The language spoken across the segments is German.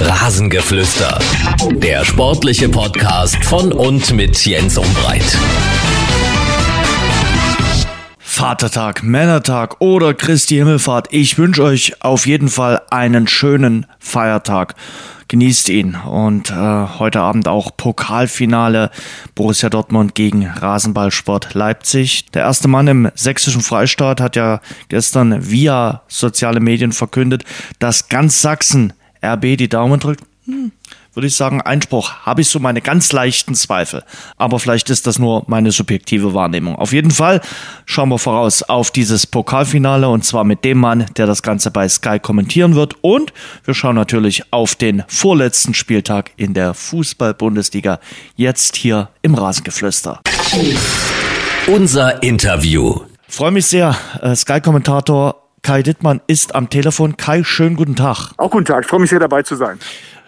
Rasengeflüster. Der sportliche Podcast von und mit Jens Umbreit. Vatertag, Männertag oder Christi Himmelfahrt. Ich wünsche euch auf jeden Fall einen schönen Feiertag. Genießt ihn. Und äh, heute Abend auch Pokalfinale Borussia Dortmund gegen Rasenballsport Leipzig. Der erste Mann im sächsischen Freistaat hat ja gestern via soziale Medien verkündet, dass ganz Sachsen RB die Daumen drückt. Hm, würde ich sagen, Einspruch habe ich so meine ganz leichten Zweifel. Aber vielleicht ist das nur meine subjektive Wahrnehmung. Auf jeden Fall schauen wir voraus auf dieses Pokalfinale und zwar mit dem Mann, der das Ganze bei Sky kommentieren wird. Und wir schauen natürlich auf den vorletzten Spieltag in der Fußball-Bundesliga. Jetzt hier im Rasengeflüster. Unser Interview. Freue mich sehr. Äh, Sky-Kommentator Kai Dittmann ist am Telefon. Kai, schönen guten Tag. Auch guten Tag. Ich freue mich sehr dabei zu sein.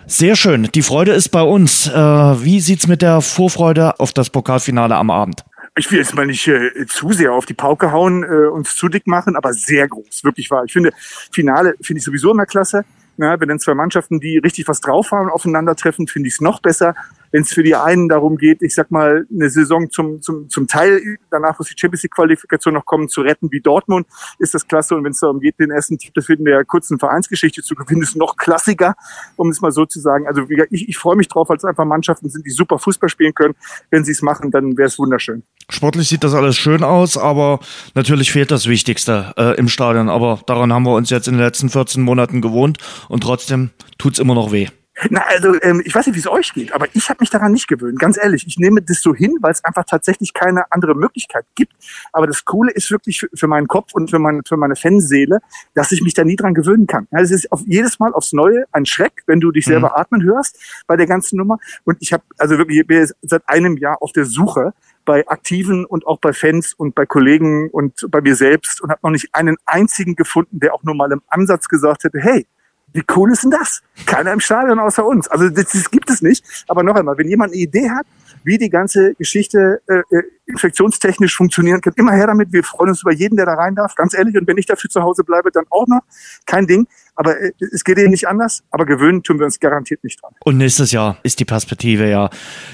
Sehr schön. Die Freude ist bei uns. Äh, wie sieht's mit der Vorfreude auf das Pokalfinale am Abend? Ich will jetzt mal nicht äh, zu sehr auf die Pauke hauen, äh, uns zu dick machen, aber sehr groß, wirklich wahr. Ich finde, Finale finde ich sowieso immer klasse. Ja, wenn dann zwei Mannschaften, die richtig was drauf haben, aufeinandertreffen, finde ich es noch besser. Wenn es für die einen darum geht, ich sag mal, eine Saison zum, zum, zum Teil, danach muss die Champions League Qualifikation noch kommen, zu retten wie Dortmund, ist das klasse. Und wenn es darum geht, den ersten Titel in der kurzen Vereinsgeschichte zu gewinnen, ist noch klassiger, um es mal so zu sagen. Also ich, ich freue mich drauf, es einfach Mannschaften sind, die super Fußball spielen können. Wenn sie es machen, dann wäre es wunderschön. Sportlich sieht das alles schön aus, aber natürlich fehlt das Wichtigste äh, im Stadion. Aber daran haben wir uns jetzt in den letzten 14 Monaten gewohnt und trotzdem tut's immer noch weh. Na, also ähm, ich weiß nicht, wie es euch geht, aber ich habe mich daran nicht gewöhnt. Ganz ehrlich, ich nehme das so hin, weil es einfach tatsächlich keine andere Möglichkeit gibt. Aber das Coole ist wirklich für, für meinen Kopf und für, mein, für meine Fanseele, dass ich mich da nie dran gewöhnen kann. Ja, es ist auf jedes Mal aufs Neue ein Schreck, wenn du dich selber mhm. atmen hörst bei der ganzen Nummer. Und ich habe also wirklich ich bin seit einem Jahr auf der Suche bei Aktiven und auch bei Fans und bei Kollegen und bei mir selbst und habe noch nicht einen einzigen gefunden, der auch nur mal im Ansatz gesagt hätte, hey, wie cool ist denn das? Keiner im Stadion außer uns. Also das, das gibt es nicht. Aber noch einmal, wenn jemand eine Idee hat, wie die ganze Geschichte äh, äh, infektionstechnisch funktionieren kann, immer her damit. Wir freuen uns über jeden, der da rein darf. Ganz ehrlich. Und wenn ich dafür zu Hause bleibe, dann auch noch. Kein Ding. Aber äh, es geht eben nicht anders. Aber gewöhnen tun wir uns garantiert nicht dran. Und nächstes Jahr ist die Perspektive ja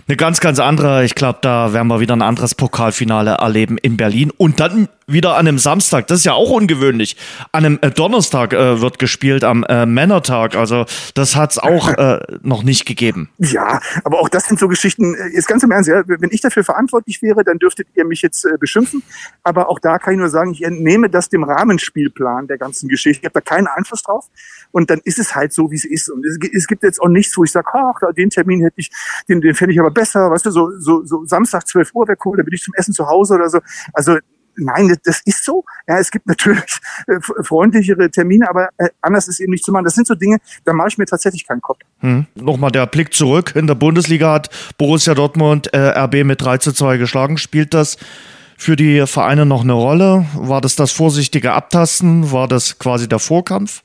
eine ganz, ganz andere. Ich glaube, da werden wir wieder ein anderes Pokalfinale erleben in Berlin. Und dann wieder an einem Samstag. Das ist ja auch ungewöhnlich. An einem äh, Donnerstag äh, wird gespielt, am äh, Männertag. Also das hat's auch äh, noch nicht gegeben. Ja, aber auch das sind so Geschichten. Äh, jetzt ganz im Ernst, ja, wenn ich dafür verantwortlich wäre, dann dürftet ihr mich jetzt beschimpfen. Aber auch da kann ich nur sagen, ich entnehme das dem Rahmenspielplan der ganzen Geschichte. Ich habe da keinen Einfluss drauf. Und dann ist es halt so, wie es ist. Und es, gibt jetzt auch nichts, wo ich sage, ach, den Termin hätte ich, den, den fände ich aber besser. Weißt du, so, so, so Samstag 12 Uhr wäre cool, da bin ich zum Essen zu Hause oder so. Also nein, das ist so. Ja, es gibt natürlich äh, freundlichere Termine, aber äh, anders ist eben nicht zu machen. Das sind so Dinge, da mache ich mir tatsächlich keinen Kopf. Hm. Nochmal der Blick zurück. In der Bundesliga hat Borussia Dortmund äh, RB mit 3 zu 2 geschlagen. Spielt das für die Vereine noch eine Rolle? War das das vorsichtige Abtasten? War das quasi der Vorkampf?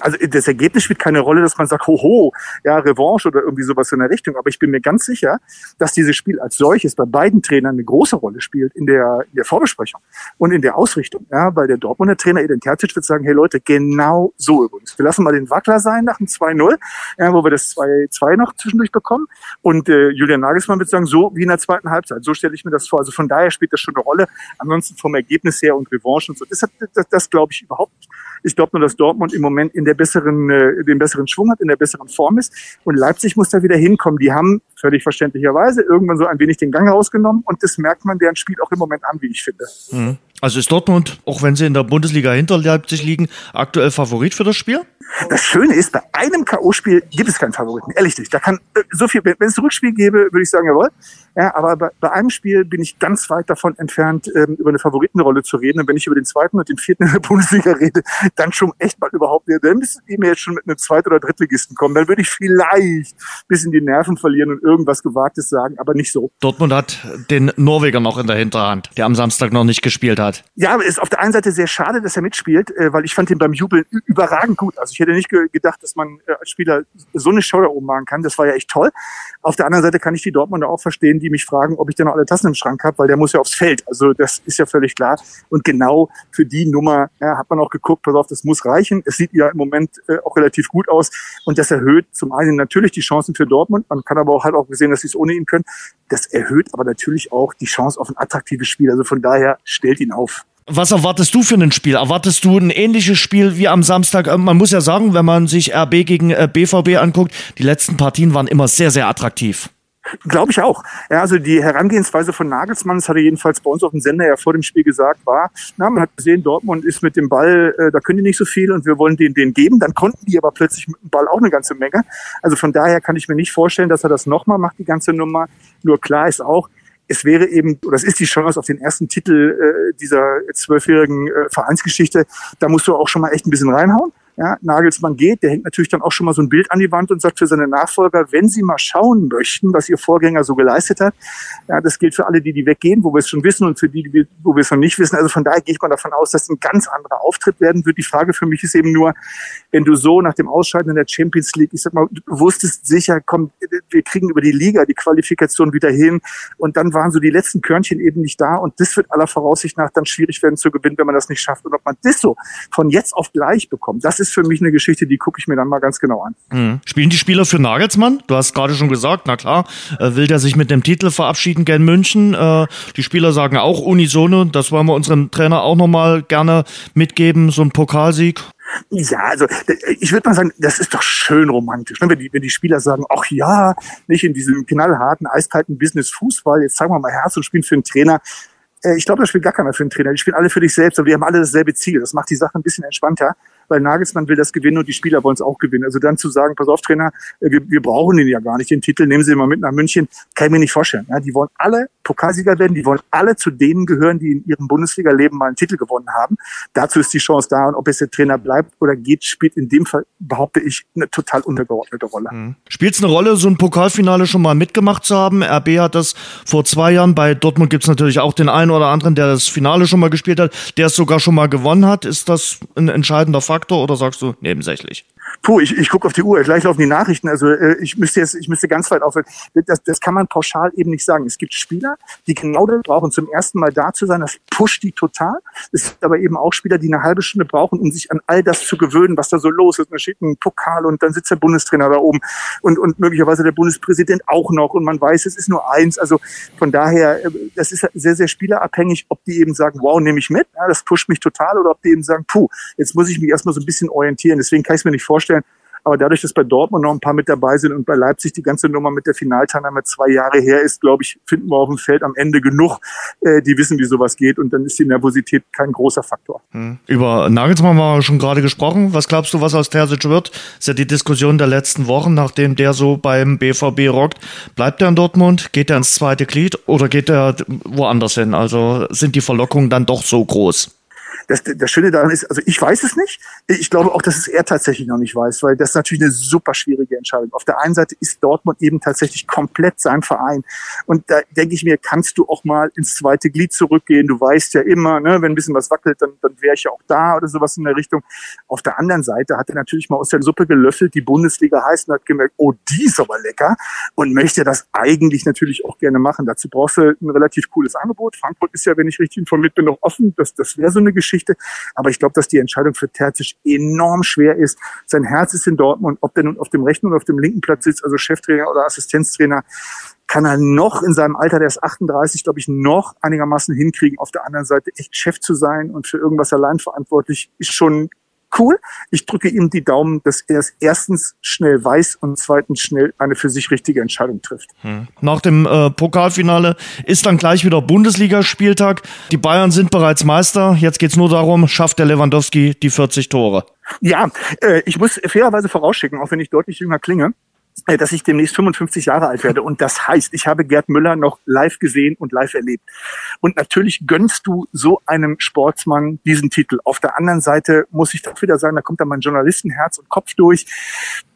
Also das Ergebnis spielt keine Rolle, dass man sagt, hoho, ja, Revanche oder irgendwie sowas in der Richtung. Aber ich bin mir ganz sicher, dass dieses Spiel als solches bei beiden Trainern eine große Rolle spielt in der, in der Vorbesprechung und in der Ausrichtung. Ja, weil der Dortmunder Trainer Edin Terzic wird sagen, hey Leute, genau so übrigens. Wir lassen mal den Wackler sein nach dem 2-0, ja, wo wir das 2-2 noch zwischendurch bekommen. Und äh, Julian Nagelsmann wird sagen, so wie in der zweiten Halbzeit. So stelle ich mir das vor. Also von daher spielt das schon eine Rolle. Ansonsten vom Ergebnis her und Revanche und so. Das, das, das glaube ich überhaupt nicht. Ich glaube nur, dass Dortmund im Moment in der besseren, äh, den besseren Schwung hat, in der besseren Form ist. Und Leipzig muss da wieder hinkommen. Die haben völlig verständlicherweise irgendwann so ein wenig den Gang rausgenommen und das merkt man deren Spiel auch im Moment an, wie ich finde. Mhm. Also ist Dortmund, auch wenn sie in der Bundesliga hinter Leipzig liegen, aktuell Favorit für das Spiel? Das Schöne ist, bei einem K.O.-Spiel gibt es keinen Favoriten, ehrlich nicht. Da kann äh, so viel, wenn es ein Rückspiel gäbe, würde ich sagen, jawohl. Ja, aber bei, bei einem Spiel bin ich ganz weit davon entfernt, ähm, über eine Favoritenrolle zu reden. Und wenn ich über den zweiten und den vierten in der Bundesliga rede, dann schon echt mal überhaupt nicht. Dann müssen die mir jetzt schon mit einem Zweit- oder Drittligisten kommen. Dann würde ich vielleicht bis in die Nerven verlieren und irgendwas Gewagtes sagen, aber nicht so. Dortmund hat den Norweger noch in der Hinterhand, der am Samstag noch nicht gespielt hat. Ja, ist auf der einen Seite sehr schade, dass er mitspielt, äh, weil ich fand ihn beim Jubeln überragend gut. Also ich hätte nicht ge gedacht, dass man äh, als Spieler so eine Show da oben machen kann. Das war ja echt toll. Auf der anderen Seite kann ich die Dortmunder auch verstehen, die mich fragen, ob ich denn noch alle Tassen im Schrank habe, weil der muss ja aufs Feld. Also das ist ja völlig klar. Und genau für die Nummer ja, hat man auch geguckt, pass auf, das muss reichen. Es sieht ja im Moment äh, auch relativ gut aus. Und das erhöht zum einen natürlich die Chancen für Dortmund. Man kann aber auch halt auch gesehen, dass sie es ohne ihn können. Das erhöht aber natürlich auch die Chance auf ein attraktives Spiel. Also von daher stellt ihn auf. Was erwartest du für ein Spiel? Erwartest du ein ähnliches Spiel wie am Samstag? Äh, man muss ja sagen, wenn man sich RB gegen BVB äh, anguckt, die letzten Partien waren immer sehr, sehr attraktiv. Glaube ich auch. Ja, also die Herangehensweise von Nagelsmann, das hat er jedenfalls bei uns auf dem Sender ja vor dem Spiel gesagt, war, na, man hat gesehen, Dortmund ist mit dem Ball, äh, da können die nicht so viel und wir wollen den, den geben. Dann konnten die aber plötzlich mit dem Ball auch eine ganze Menge. Also von daher kann ich mir nicht vorstellen, dass er das nochmal macht, die ganze Nummer. Nur klar ist auch, es wäre eben, oder es ist die Chance auf den ersten Titel äh, dieser zwölfjährigen äh, Vereinsgeschichte. Da musst du auch schon mal echt ein bisschen reinhauen ja, Nagelsmann geht, der hängt natürlich dann auch schon mal so ein Bild an die Wand und sagt für seine Nachfolger, wenn sie mal schauen möchten, was ihr Vorgänger so geleistet hat, ja, das gilt für alle, die, die weggehen, wo wir es schon wissen und für die, die wo wir es noch nicht wissen. Also von daher gehe ich mal davon aus, dass ein ganz anderer Auftritt werden wird. Die Frage für mich ist eben nur, wenn du so nach dem Ausscheiden in der Champions League, ich sag mal, du wusstest sicher, komm, wir kriegen über die Liga die Qualifikation wieder hin und dann waren so die letzten Körnchen eben nicht da und das wird aller Voraussicht nach dann schwierig werden zu gewinnen, wenn man das nicht schafft und ob man das so von jetzt auf gleich bekommt, das ist ist für mich eine Geschichte, die gucke ich mir dann mal ganz genau an. Mhm. Spielen die Spieler für Nagelsmann? Du hast gerade schon gesagt, na klar, äh, will der sich mit dem Titel verabschieden gern München. Äh, die Spieler sagen auch unisono, das wollen wir unserem Trainer auch nochmal gerne mitgeben, so ein Pokalsieg. Ja, also ich würde mal sagen, das ist doch schön romantisch, ne? wenn, die, wenn die Spieler sagen, ach ja, nicht in diesem knallharten, eiskalten Business Fußball, jetzt zeigen wir mal Herz und spielen für einen Trainer. Äh, ich glaube, das spielt gar keiner für einen Trainer. Die spielen alle für dich selbst, aber die haben alle dasselbe Ziel. Das macht die Sache ein bisschen entspannter weil Nagelsmann will das gewinnen und die Spieler wollen es auch gewinnen. Also dann zu sagen, pass auf, Trainer, äh, wir, wir brauchen den ja gar nicht, den Titel, nehmen Sie mal mit nach München, kann ich mir nicht vorstellen. Ja, die wollen alle Pokalsieger werden, die wollen alle zu denen gehören, die in ihrem Bundesliga-Leben mal einen Titel gewonnen haben. Dazu ist die Chance da und ob jetzt der Trainer bleibt oder geht, spielt in dem Fall, behaupte ich, eine total untergeordnete Rolle. Mhm. Spielt es eine Rolle, so ein Pokalfinale schon mal mitgemacht zu haben? RB hat das vor zwei Jahren, bei Dortmund gibt es natürlich auch den einen oder anderen, der das Finale schon mal gespielt hat, der es sogar schon mal gewonnen hat. Ist das ein entscheidender Faktor oder sagst du nebensächlich? Puh, ich, ich gucke auf die Uhr, gleich laufen die Nachrichten. Also äh, ich müsste jetzt, ich müsste ganz weit aufhören. Das, das kann man pauschal eben nicht sagen. Es gibt Spieler, die genau das brauchen, zum ersten Mal da zu sein. Das pusht die total. Es gibt aber eben auch Spieler, die eine halbe Stunde brauchen, um sich an all das zu gewöhnen, was da so los ist. Da steht ein Pokal und dann sitzt der Bundestrainer da oben und, und möglicherweise der Bundespräsident auch noch. Und man weiß, es ist nur eins. Also von daher, äh, das ist sehr, sehr spielerabhängig, ob die eben sagen, wow, nehme ich mit, ja, das pusht mich total, oder ob die eben sagen, puh, jetzt muss ich mich erstmal so ein bisschen orientieren. Deswegen kann ich es mir nicht vorstellen, vorstellen. Aber dadurch, dass bei Dortmund noch ein paar mit dabei sind und bei Leipzig die ganze Nummer mit der Finalteilnahme zwei Jahre her ist, glaube ich, finden wir auf dem Feld am Ende genug, äh, die wissen, wie sowas geht. Und dann ist die Nervosität kein großer Faktor. Hm. Über Nagelsmann haben wir schon gerade gesprochen. Was glaubst du, was aus Terzic wird? Das ist ja die Diskussion der letzten Wochen, nachdem der so beim BVB rockt. Bleibt er in Dortmund? Geht er ins zweite Glied oder geht er woanders hin? Also sind die Verlockungen dann doch so groß? Das, das Schöne daran ist, also ich weiß es nicht. Ich glaube auch, dass es er tatsächlich noch nicht weiß, weil das ist natürlich eine super schwierige Entscheidung. Auf der einen Seite ist Dortmund eben tatsächlich komplett sein Verein. Und da denke ich mir, kannst du auch mal ins zweite Glied zurückgehen. Du weißt ja immer, ne, wenn ein bisschen was wackelt, dann, dann wäre ich ja auch da oder sowas in der Richtung. Auf der anderen Seite hat er natürlich mal aus der Suppe gelöffelt, die Bundesliga heißt und hat gemerkt, oh, die ist aber lecker und möchte das eigentlich natürlich auch gerne machen. Dazu brauchst du ein relativ cooles Angebot. Frankfurt ist ja, wenn ich richtig informiert bin, noch offen. Das, das wäre so eine Geschichte. Geschichte. Aber ich glaube, dass die Entscheidung für Terzic enorm schwer ist. Sein Herz ist in Dortmund. Ob der nun auf dem rechten oder auf dem linken Platz sitzt, also Cheftrainer oder Assistenztrainer, kann er noch in seinem Alter, der ist 38, glaube ich, noch einigermaßen hinkriegen. Auf der anderen Seite echt Chef zu sein und für irgendwas allein verantwortlich, ist schon cool. Ich drücke ihm die Daumen, dass er es erstens schnell weiß und zweitens schnell eine für sich richtige Entscheidung trifft. Hm. Nach dem äh, Pokalfinale ist dann gleich wieder Bundesligaspieltag. Die Bayern sind bereits Meister. Jetzt geht's nur darum, schafft der Lewandowski die 40 Tore? Ja, äh, ich muss fairerweise vorausschicken, auch wenn ich deutlich jünger klinge. Äh, dass ich demnächst 55 Jahre alt werde. Und das heißt, ich habe Gerd Müller noch live gesehen und live erlebt. Und natürlich gönnst du so einem Sportsmann diesen Titel. Auf der anderen Seite muss ich doch wieder sagen, da kommt dann mein Journalistenherz und Kopf durch.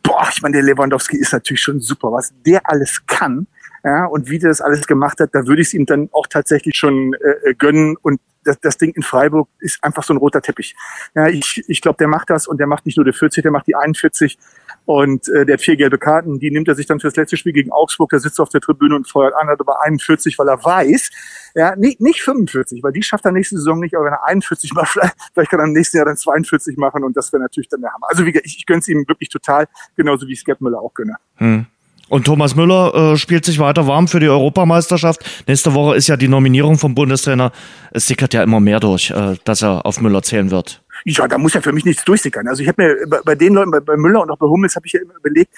Boah, ich meine, der Lewandowski ist natürlich schon super, was der alles kann. Ja, und wie der das alles gemacht hat, da würde ich es ihm dann auch tatsächlich schon äh, gönnen. Und das, das Ding in Freiburg ist einfach so ein roter Teppich. Ja, ich, ich glaube, der macht das und der macht nicht nur die 40, der macht die 41 und äh, der hat vier gelbe Karten, die nimmt er sich dann fürs letzte Spiel gegen Augsburg, der sitzt auf der Tribüne und feuert an, hat aber 41, weil er weiß, ja, nicht, nicht 45, weil die schafft er nächste Saison nicht, aber wenn er 41 macht, vielleicht, vielleicht kann er im nächsten Jahr dann 42 machen und das wäre natürlich dann der Hammer. Also wie ich, ich gönne es ihm wirklich total, genauso wie ich Skep Müller auch gönne. Hm. Und Thomas Müller äh, spielt sich weiter warm für die Europameisterschaft. Nächste Woche ist ja die Nominierung vom Bundestrainer. Es sickert ja immer mehr durch, äh, dass er auf Müller zählen wird. Ja, da muss ja für mich nichts durchsickern. Also ich habe mir bei, bei, den Leuten, bei, bei Müller und auch bei Hummels, habe ich ja immer überlegt,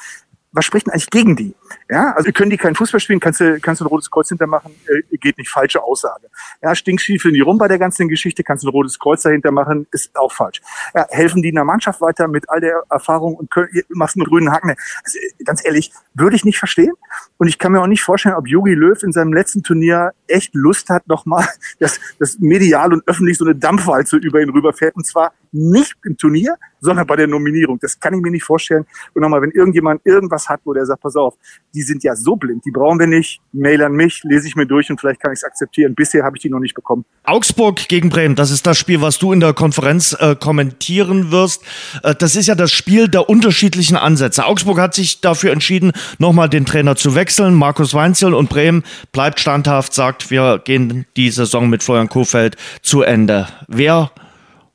was spricht denn eigentlich gegen die? Ja, also können die keinen Fußball spielen, kannst du, kannst du ein rotes Kreuz hintermachen, äh, geht nicht, falsche Aussage. Ja, stinkstiefel nie rum bei der ganzen Geschichte, kannst du ein rotes Kreuz dahinter machen, ist auch falsch. Ja, helfen die in der Mannschaft weiter mit all der Erfahrung und können, machst einen grünen Haken. Also, ganz ehrlich, würde ich nicht verstehen. Und ich kann mir auch nicht vorstellen, ob Jogi Löw in seinem letzten Turnier echt Lust hat, nochmal, dass das medial und öffentlich so eine Dampfwalze über ihn rüberfährt. Und zwar nicht im Turnier, sondern bei der Nominierung. Das kann ich mir nicht vorstellen. Und nochmal, wenn irgendjemand irgendwas hat, wo der sagt, pass auf, die sind ja so blind, die brauchen wir nicht, mail an mich, lese ich mir durch und vielleicht kann ich es akzeptieren. Bisher habe ich die noch nicht bekommen. Augsburg gegen Bremen, das ist das Spiel, was du in der Konferenz äh, kommentieren wirst. Äh, das ist ja das Spiel der unterschiedlichen Ansätze. Augsburg hat sich dafür entschieden, nochmal den Trainer zu wechseln. Markus Weinzel und Bremen bleibt standhaft, sagt, wir gehen die Saison mit Florian Kofeld zu Ende. Wer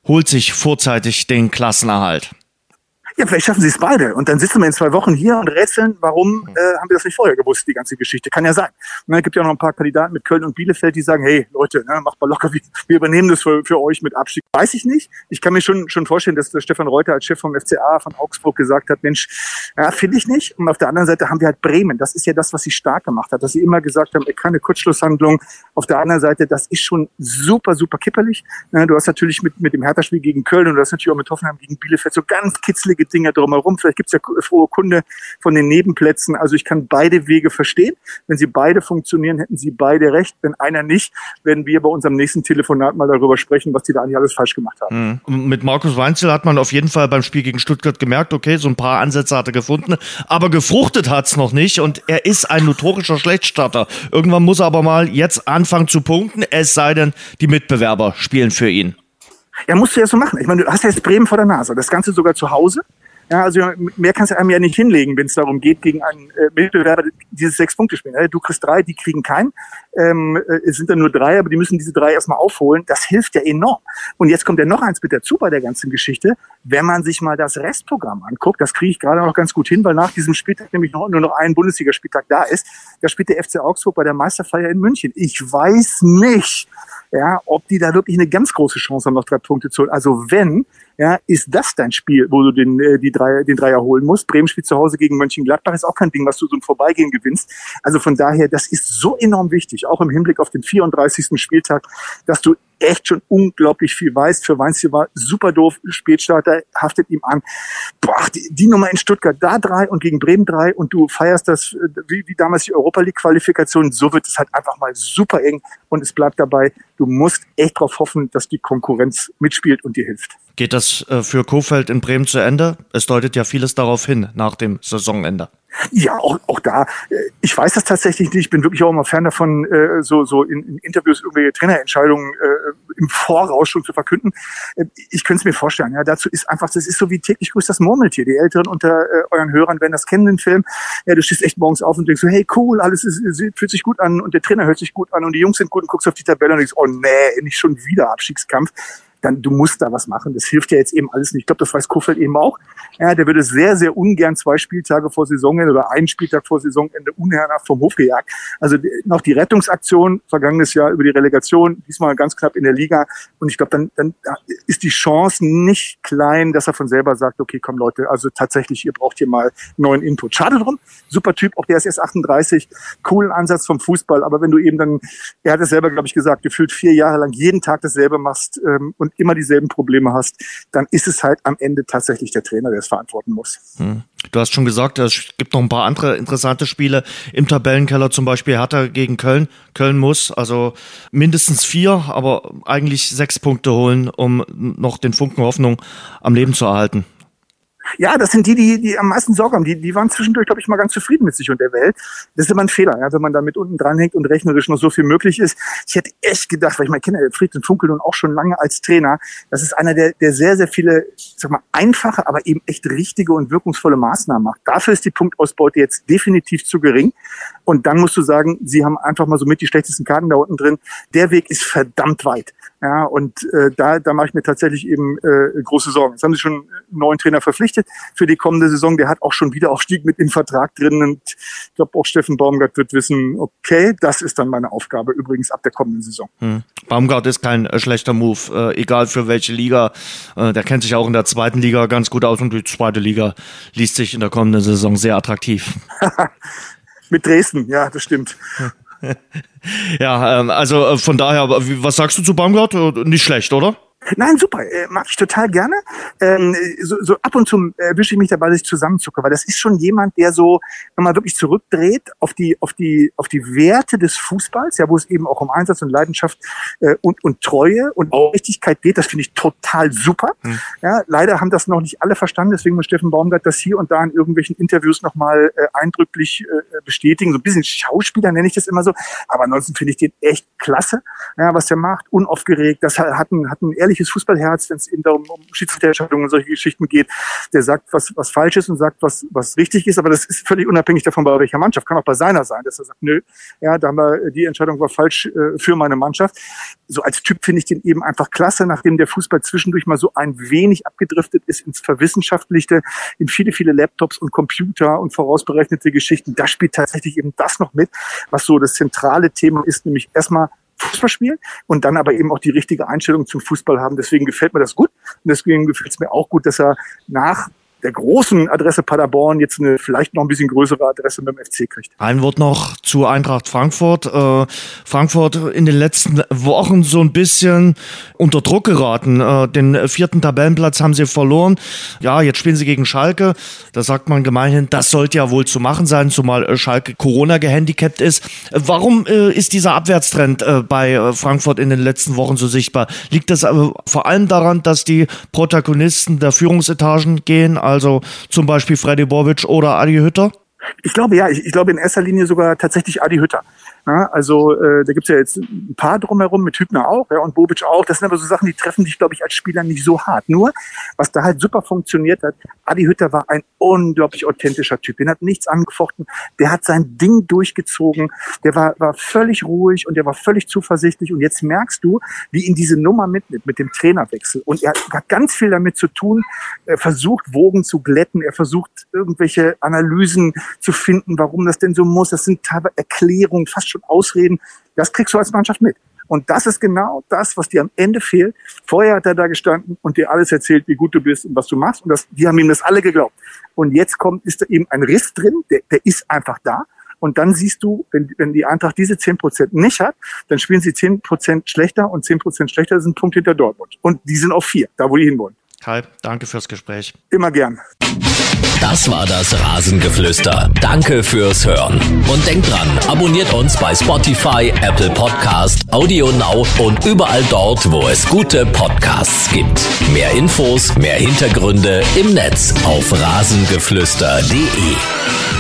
holt sich vorzeitig den Klassenerhalt. Ja, vielleicht schaffen sie es beide. Und dann sitzen wir in zwei Wochen hier und rätseln, warum äh, haben wir das nicht vorher gewusst, die ganze Geschichte. Kann ja sein. Dann gibt ja noch ein paar Kandidaten mit Köln und Bielefeld, die sagen, hey Leute, ne, macht mal locker, wir, wir übernehmen das für, für euch mit Abstieg. Weiß ich nicht. Ich kann mir schon, schon vorstellen, dass der Stefan Reuter als Chef vom FCA von Augsburg gesagt hat, Mensch, ja, finde ich nicht. Und auf der anderen Seite haben wir halt Bremen. Das ist ja das, was sie stark gemacht hat, dass sie immer gesagt haben, keine Kurzschlusshandlung. Auf der anderen Seite, das ist schon super, super kipperlich. Du hast natürlich mit, mit dem Hertha-Spiel gegen Köln und du hast natürlich auch mit Hoffenheim gegen Bielefeld so ganz kitzlige Dinge drumherum. Vielleicht gibt es ja frohe Kunde von den Nebenplätzen. Also ich kann beide Wege verstehen. Wenn sie beide funktionieren, hätten sie beide recht. Wenn einer nicht, werden wir bei unserem nächsten Telefonat mal darüber sprechen, was die da eigentlich alles falsch gemacht haben. Mhm. Mit Markus Weinzel hat man auf jeden Fall beim Spiel gegen Stuttgart gemerkt, okay, so ein paar Ansätze hat er gefunden, aber gefruchtet hat es noch nicht und er ist ein notorischer Schlechtstarter. Irgendwann muss er aber mal jetzt anfangen zu punkten, es sei denn, die Mitbewerber spielen für ihn. Ja, musst du ja so machen. Ich meine, du hast ja jetzt Bremen vor der Nase. Das Ganze sogar zu Hause. Ja, also mehr kannst du einem ja nicht hinlegen, wenn es darum geht, gegen einen äh, Mitbewerber dieses Sechs-Punkte-Spiel. Du kriegst drei, die kriegen keinen. Ähm, äh, es sind dann nur drei, aber die müssen diese drei erstmal aufholen. Das hilft ja enorm. Und jetzt kommt ja noch eins mit dazu bei der ganzen Geschichte. Wenn man sich mal das Restprogramm anguckt, das kriege ich gerade noch ganz gut hin, weil nach diesem Spieltag nämlich noch, nur noch ein Bundesligaspieltag da ist. Da spielt der FC Augsburg bei der Meisterfeier in München. Ich weiß nicht, ja, ob die da wirklich eine ganz große Chance haben, noch drei Punkte zu holen. Also wenn, ja, ist das dein Spiel, wo du den, äh, die drei, den Dreier holen musst. Bremen spielt zu Hause gegen Mönchengladbach, ist auch kein Ding, was du so im Vorbeigehen gewinnst. Also von daher, das ist so enorm wichtig, auch im Hinblick auf den 34. Spieltag, dass du echt schon unglaublich viel weiß. Für Weinziel war super doof. Spätstarter haftet ihm an. Boah, die, die Nummer in Stuttgart, da drei und gegen Bremen drei und du feierst das äh, wie, wie damals die Europa League Qualifikation. So wird es halt einfach mal super eng und es bleibt dabei. Du musst echt darauf hoffen, dass die Konkurrenz mitspielt und dir hilft. Geht das äh, für Kofeld in Bremen zu Ende? Es deutet ja vieles darauf hin nach dem Saisonende. Ja, auch, auch da. Äh, ich weiß das tatsächlich nicht. Ich bin wirklich auch immer Fan davon, äh, so, so in, in Interviews irgendwelche Trainerentscheidungen im Voraus schon zu verkünden. Ich könnte es mir vorstellen. Ja, dazu ist einfach, das ist so wie täglich grüßt das Murmeltier. Die Älteren unter euren Hörern werden das kennen, den Film. Ja, du stehst echt morgens auf und denkst so, hey, cool, alles ist, fühlt sich gut an und der Trainer hört sich gut an und die Jungs sind gut und guckst auf die Tabelle und denkst, oh nee, nicht schon wieder Abstiegskampf dann du musst da was machen. Das hilft ja jetzt eben alles nicht. Ich glaube, das weiß Kofeld eben auch. Ja, der würde sehr, sehr ungern zwei Spieltage vor Saisonende oder einen Spieltag vor Saisonende unherrenhaft vom Hof gejagt. Also noch die Rettungsaktion vergangenes Jahr über die Relegation, diesmal ganz knapp in der Liga. Und ich glaube, dann, dann ist die Chance nicht klein, dass er von selber sagt, okay, komm Leute, also tatsächlich, ihr braucht hier mal neuen Input. Schade drum. Super Typ, auch der ist erst 38. Coolen Ansatz vom Fußball. Aber wenn du eben dann, er hat es selber, glaube ich, gesagt, gefühlt vier Jahre lang jeden Tag dasselbe machst ähm, und immer dieselben Probleme hast, dann ist es halt am Ende tatsächlich der Trainer, der es verantworten muss. Hm. Du hast schon gesagt, es gibt noch ein paar andere interessante Spiele im Tabellenkeller, zum Beispiel Hertha gegen Köln. Köln muss also mindestens vier, aber eigentlich sechs Punkte holen, um noch den Funken Hoffnung am Leben zu erhalten. Ja, das sind die, die, die am meisten Sorge haben. Die, die waren zwischendurch, glaube ich, mal ganz zufrieden mit sich und der Welt. Das ist immer ein Fehler, ja, wenn man da mit unten dranhängt und rechnerisch noch so viel möglich ist. Ich hätte echt gedacht, weil ich meine, kenne Friedrich Funkel nun auch schon lange als Trainer, das ist einer, der, der sehr, sehr viele, sag mal, einfache, aber eben echt richtige und wirkungsvolle Maßnahmen macht. Dafür ist die Punktausbeute jetzt definitiv zu gering. Und dann musst du sagen, sie haben einfach mal so mit die schlechtesten Karten da unten drin. Der Weg ist verdammt weit. Ja, und äh, da, da mache ich mir tatsächlich eben äh, große Sorgen. Jetzt haben sie schon einen neuen Trainer verpflichtet für die kommende Saison. Der hat auch schon wieder Aufstieg mit im Vertrag drin. Und ich glaube, auch Steffen Baumgart wird wissen, okay, das ist dann meine Aufgabe übrigens ab der kommenden Saison. Hm. Baumgart ist kein äh, schlechter Move, äh, egal für welche Liga. Äh, der kennt sich auch in der zweiten Liga ganz gut aus und die zweite Liga liest sich in der kommenden Saison sehr attraktiv. mit Dresden, ja, das stimmt. ja, ähm, also äh, von daher, was sagst du zu Baumgart? Äh, nicht schlecht, oder? Nein, super, äh, mag ich total gerne. Ähm, so, so ab und zu erwische ich mich dabei, dass ich zusammenzucke, weil das ist schon jemand, der so nochmal wirklich zurückdreht auf die, auf die, auf die Werte des Fußballs, ja, wo es eben auch um Einsatz und Leidenschaft äh, und, und Treue und Aufrichtigkeit geht. Das finde ich total super. Hm. Ja, leider haben das noch nicht alle verstanden, deswegen muss Steffen Baumgart das hier und da in irgendwelchen Interviews nochmal äh, eindrücklich äh, bestätigen. So ein bisschen Schauspieler nenne ich das immer so. Aber ansonsten finde ich den echt klasse, ja, was der macht, unaufgeregt. Das hat ein, hat ein ehrlich ehrliches Fußballherz, wenn es eben darum um Schiedsrichterentscheidungen und solche Geschichten geht, der sagt, was, was falsch ist und sagt, was, was richtig ist, aber das ist völlig unabhängig davon, bei welcher Mannschaft. Kann auch bei seiner sein, dass er sagt, nö, ja, da haben wir, die Entscheidung war falsch äh, für meine Mannschaft. So als Typ finde ich den eben einfach klasse, nachdem der Fußball zwischendurch mal so ein wenig abgedriftet ist ins Verwissenschaftlichte, in viele, viele Laptops und Computer und vorausberechnete Geschichten. Da spielt tatsächlich eben das noch mit, was so das zentrale Thema ist, nämlich erstmal Fußball spielen und dann aber eben auch die richtige Einstellung zum Fußball haben. Deswegen gefällt mir das gut und deswegen gefällt es mir auch gut, dass er nach der großen Adresse Paderborn jetzt eine vielleicht noch ein bisschen größere Adresse mit dem FC kriegt. Ein Wort noch zu Eintracht Frankfurt. Äh, Frankfurt in den letzten Wochen so ein bisschen unter Druck geraten. Äh, den vierten Tabellenplatz haben sie verloren. Ja, jetzt spielen sie gegen Schalke. Da sagt man gemeinhin, das sollte ja wohl zu machen sein, zumal äh, Schalke Corona gehandicapt ist. Warum äh, ist dieser Abwärtstrend äh, bei äh, Frankfurt in den letzten Wochen so sichtbar? Liegt das vor allem daran, dass die Protagonisten der Führungsetagen gehen? Also zum Beispiel Freddy Bobic oder Adi Hütter? Ich glaube ja, ich, ich glaube in erster Linie sogar tatsächlich Adi Hütter. Ja, also äh, da gibt's ja jetzt ein paar drumherum, mit Hübner auch ja, und Bobic auch. Das sind aber so Sachen, die treffen dich, glaube ich, als Spieler nicht so hart. Nur, was da halt super funktioniert hat, Adi Hütter war ein unglaublich authentischer Typ. Den hat nichts angefochten. Der hat sein Ding durchgezogen. Der war, war völlig ruhig und der war völlig zuversichtlich. Und jetzt merkst du, wie ihn diese Nummer mitnimmt, mit dem Trainerwechsel. Und er hat ganz viel damit zu tun. Er versucht, Wogen zu glätten. Er versucht, irgendwelche Analysen zu finden, warum das denn so muss. Das sind teilweise Erklärungen, fast schon Ausreden. Das kriegst du als Mannschaft mit. Und das ist genau das, was dir am Ende fehlt. Vorher hat er da gestanden und dir alles erzählt, wie gut du bist und was du machst. Und das, die haben ihm das alle geglaubt. Und jetzt kommt, ist da eben ein Riss drin, der, der ist einfach da. Und dann siehst du, wenn, wenn die Eintracht diese zehn Prozent nicht hat, dann spielen sie zehn Prozent schlechter und zehn Prozent schlechter sind ein Punkt hinter Dortmund. Und die sind auf vier, da wo die hinwollen. Kai, danke fürs Gespräch. Immer gern. Das war das Rasengeflüster. Danke fürs Hören. Und denkt dran, abonniert uns bei Spotify, Apple Podcast, Audio Now und überall dort, wo es gute Podcasts gibt. Mehr Infos, mehr Hintergründe im Netz auf rasengeflüster.de.